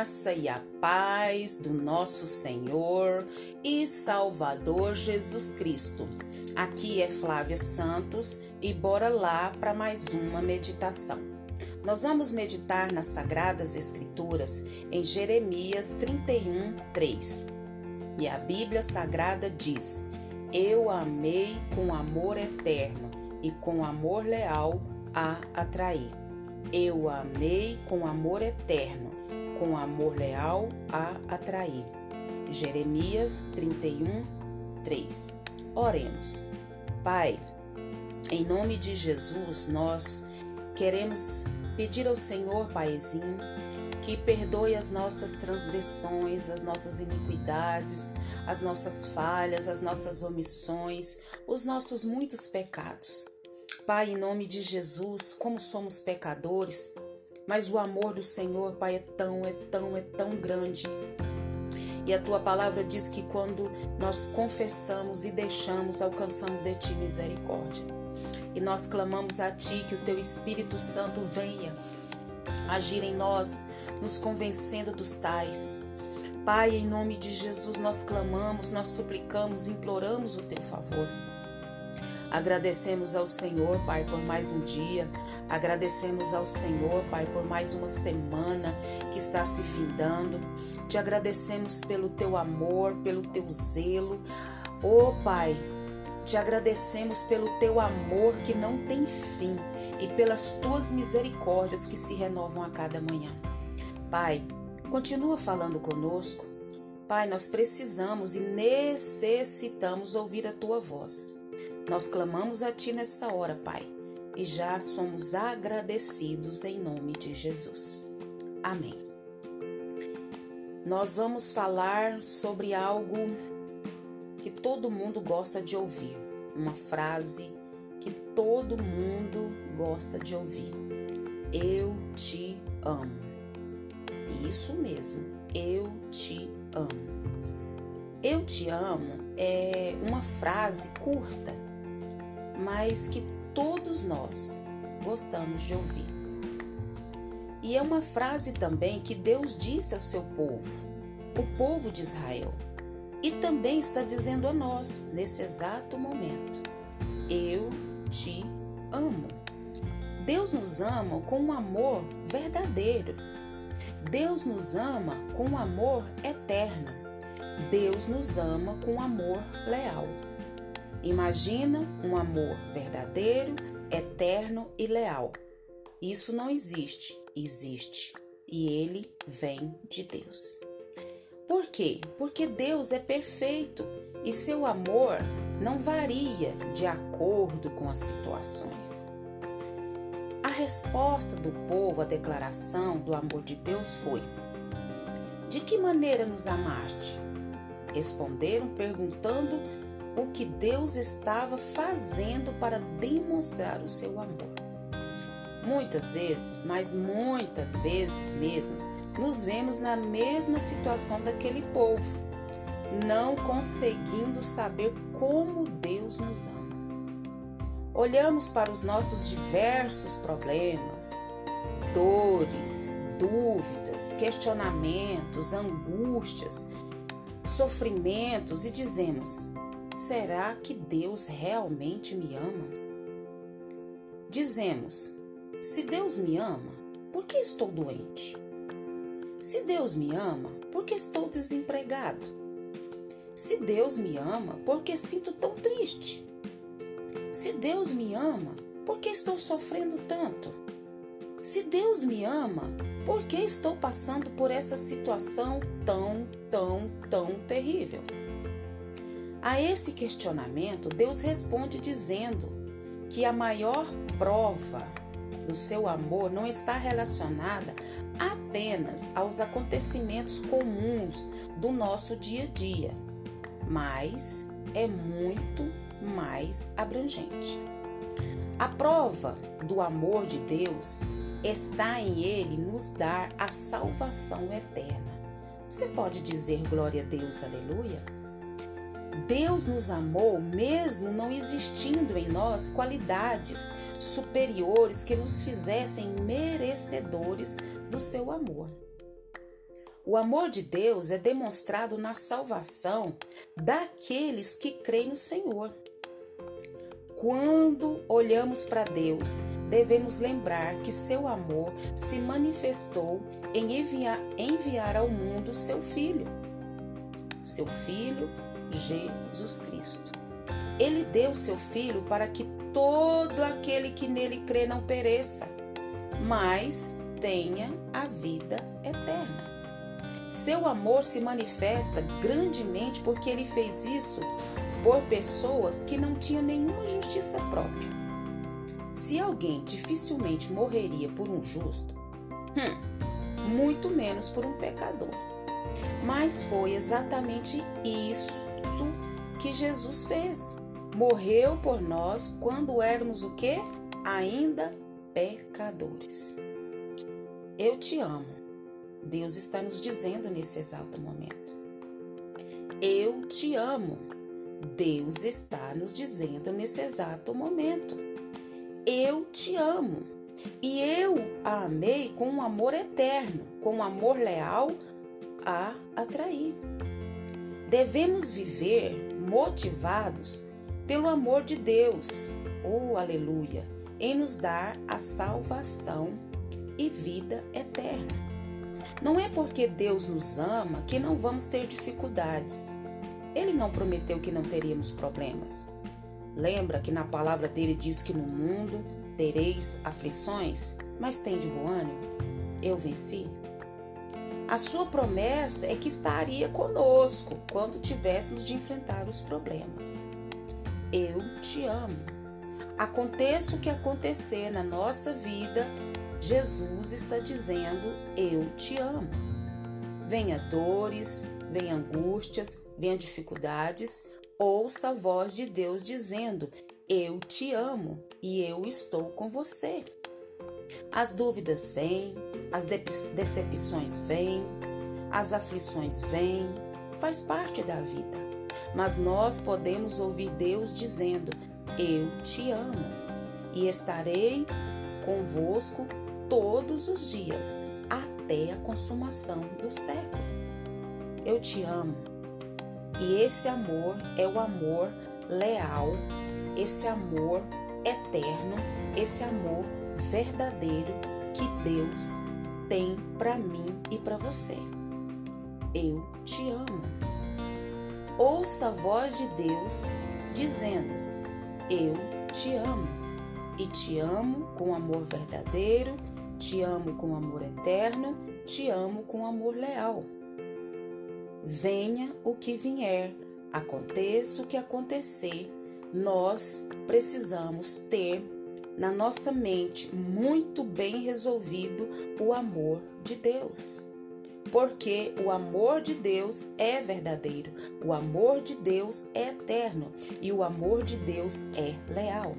graça e a paz do nosso Senhor e Salvador Jesus Cristo. Aqui é Flávia Santos e bora lá para mais uma meditação. Nós vamos meditar nas Sagradas Escrituras em Jeremias 31, 3. E a Bíblia Sagrada diz: Eu amei com amor eterno e com amor leal a atrair. Eu amei com amor eterno, com amor leal a atrair. Jeremias 31, 3. Oremos. Pai, em nome de Jesus, nós queremos pedir ao Senhor, Paizinho, que perdoe as nossas transgressões, as nossas iniquidades, as nossas falhas, as nossas omissões, os nossos muitos pecados. Pai, em nome de Jesus, como somos pecadores, mas o amor do Senhor, Pai, é tão, é tão, é tão grande. E a tua palavra diz que quando nós confessamos e deixamos, alcançamos de ti misericórdia. E nós clamamos a ti que o teu Espírito Santo venha agir em nós, nos convencendo dos tais. Pai, em nome de Jesus, nós clamamos, nós suplicamos, imploramos o teu favor. Agradecemos ao Senhor, Pai, por mais um dia. Agradecemos ao Senhor, Pai, por mais uma semana que está se findando. Te agradecemos pelo teu amor, pelo teu zelo. Oh, Pai, te agradecemos pelo teu amor que não tem fim e pelas tuas misericórdias que se renovam a cada manhã. Pai, continua falando conosco. Pai, nós precisamos e necessitamos ouvir a tua voz. Nós clamamos a Ti nessa hora, Pai, e já somos agradecidos em nome de Jesus. Amém. Nós vamos falar sobre algo que todo mundo gosta de ouvir, uma frase que todo mundo gosta de ouvir. Eu te amo. Isso mesmo, eu te amo. Eu te amo é uma frase curta mas que todos nós gostamos de ouvir. E é uma frase também que Deus disse ao seu povo, o povo de Israel, e também está dizendo a nós nesse exato momento: Eu te amo. Deus nos ama com um amor verdadeiro. Deus nos ama com um amor eterno. Deus nos ama com um amor leal. Imagina um amor verdadeiro, eterno e leal. Isso não existe, existe. E ele vem de Deus. Por quê? Porque Deus é perfeito e seu amor não varia de acordo com as situações. A resposta do povo à declaração do amor de Deus foi: De que maneira nos amaste? Responderam perguntando o que Deus estava fazendo para demonstrar o seu amor. Muitas vezes, mas muitas vezes mesmo, nos vemos na mesma situação daquele povo, não conseguindo saber como Deus nos ama. Olhamos para os nossos diversos problemas, dores, dúvidas, questionamentos, angústias, sofrimentos e dizemos: Será que Deus realmente me ama? Dizemos: se Deus me ama, por que estou doente? Se Deus me ama, por que estou desempregado? Se Deus me ama, por que sinto tão triste? Se Deus me ama, por que estou sofrendo tanto? Se Deus me ama, por que estou passando por essa situação tão, tão, tão terrível? A esse questionamento, Deus responde dizendo que a maior prova do seu amor não está relacionada apenas aos acontecimentos comuns do nosso dia a dia, mas é muito mais abrangente. A prova do amor de Deus está em Ele nos dar a salvação eterna. Você pode dizer glória a Deus, aleluia? Deus nos amou mesmo não existindo em nós qualidades superiores que nos fizessem merecedores do seu amor. O amor de Deus é demonstrado na salvação daqueles que creem no Senhor. Quando olhamos para Deus, devemos lembrar que seu amor se manifestou em enviar, enviar ao mundo seu Filho, seu Filho Jesus Cristo. Ele deu seu Filho para que todo aquele que nele crê não pereça, mas tenha a vida eterna. Seu amor se manifesta grandemente porque ele fez isso por pessoas que não tinham nenhuma justiça própria. Se alguém dificilmente morreria por um justo, hum, muito menos por um pecador. Mas foi exatamente isso que Jesus fez. Morreu por nós quando éramos o que? Ainda pecadores. Eu te amo. Deus está nos dizendo nesse exato momento. Eu te amo. Deus está nos dizendo nesse exato momento. Eu te amo. E eu a amei com um amor eterno, com um amor leal a atrair. Devemos viver motivados pelo amor de Deus, oh aleluia, em nos dar a salvação e vida eterna. Não é porque Deus nos ama que não vamos ter dificuldades. Ele não prometeu que não teríamos problemas. Lembra que na palavra dele diz que no mundo tereis aflições, mas tem de bom ânimo. Eu venci. A sua promessa é que estaria conosco quando tivéssemos de enfrentar os problemas. Eu te amo. Aconteça o que acontecer na nossa vida, Jesus está dizendo: Eu te amo. Venha dores, venha angústias, venha dificuldades, ouça a voz de Deus dizendo: Eu te amo e eu estou com você. As dúvidas vêm, as decepções vêm, as aflições vêm, faz parte da vida. Mas nós podemos ouvir Deus dizendo: Eu te amo e estarei convosco todos os dias até a consumação do século. Eu te amo. E esse amor é o amor leal, esse amor eterno, esse amor verdadeiro que Deus tem para mim e para você. Eu te amo. Ouça a voz de Deus dizendo: Eu te amo. E te amo com amor verdadeiro, te amo com amor eterno, te amo com amor leal. Venha o que vier, aconteça o que acontecer, nós precisamos ter na nossa mente muito bem resolvido o amor de Deus. Porque o amor de Deus é verdadeiro, o amor de Deus é eterno e o amor de Deus é leal.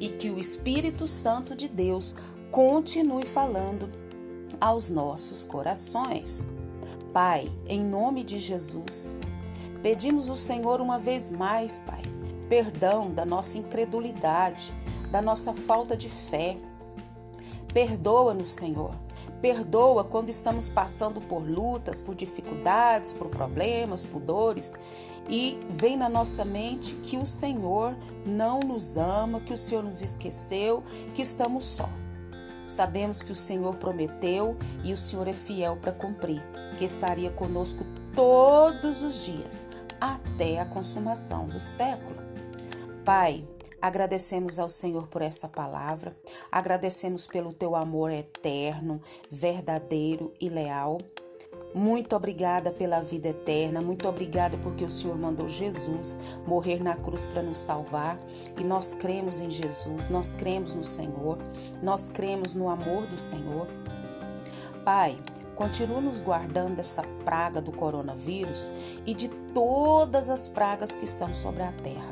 E que o Espírito Santo de Deus continue falando aos nossos corações. Pai, em nome de Jesus, pedimos o Senhor uma vez mais, Pai, perdão da nossa incredulidade, da nossa falta de fé. Perdoa-nos, Senhor. Perdoa quando estamos passando por lutas, por dificuldades, por problemas, por dores e vem na nossa mente que o Senhor não nos ama, que o Senhor nos esqueceu, que estamos só. Sabemos que o Senhor prometeu e o Senhor é fiel para cumprir, que estaria conosco todos os dias até a consumação do século. Pai, Agradecemos ao Senhor por essa palavra, agradecemos pelo teu amor eterno, verdadeiro e leal. Muito obrigada pela vida eterna, muito obrigada porque o Senhor mandou Jesus morrer na cruz para nos salvar e nós cremos em Jesus, nós cremos no Senhor, nós cremos no amor do Senhor. Pai, continua nos guardando dessa praga do coronavírus e de todas as pragas que estão sobre a terra.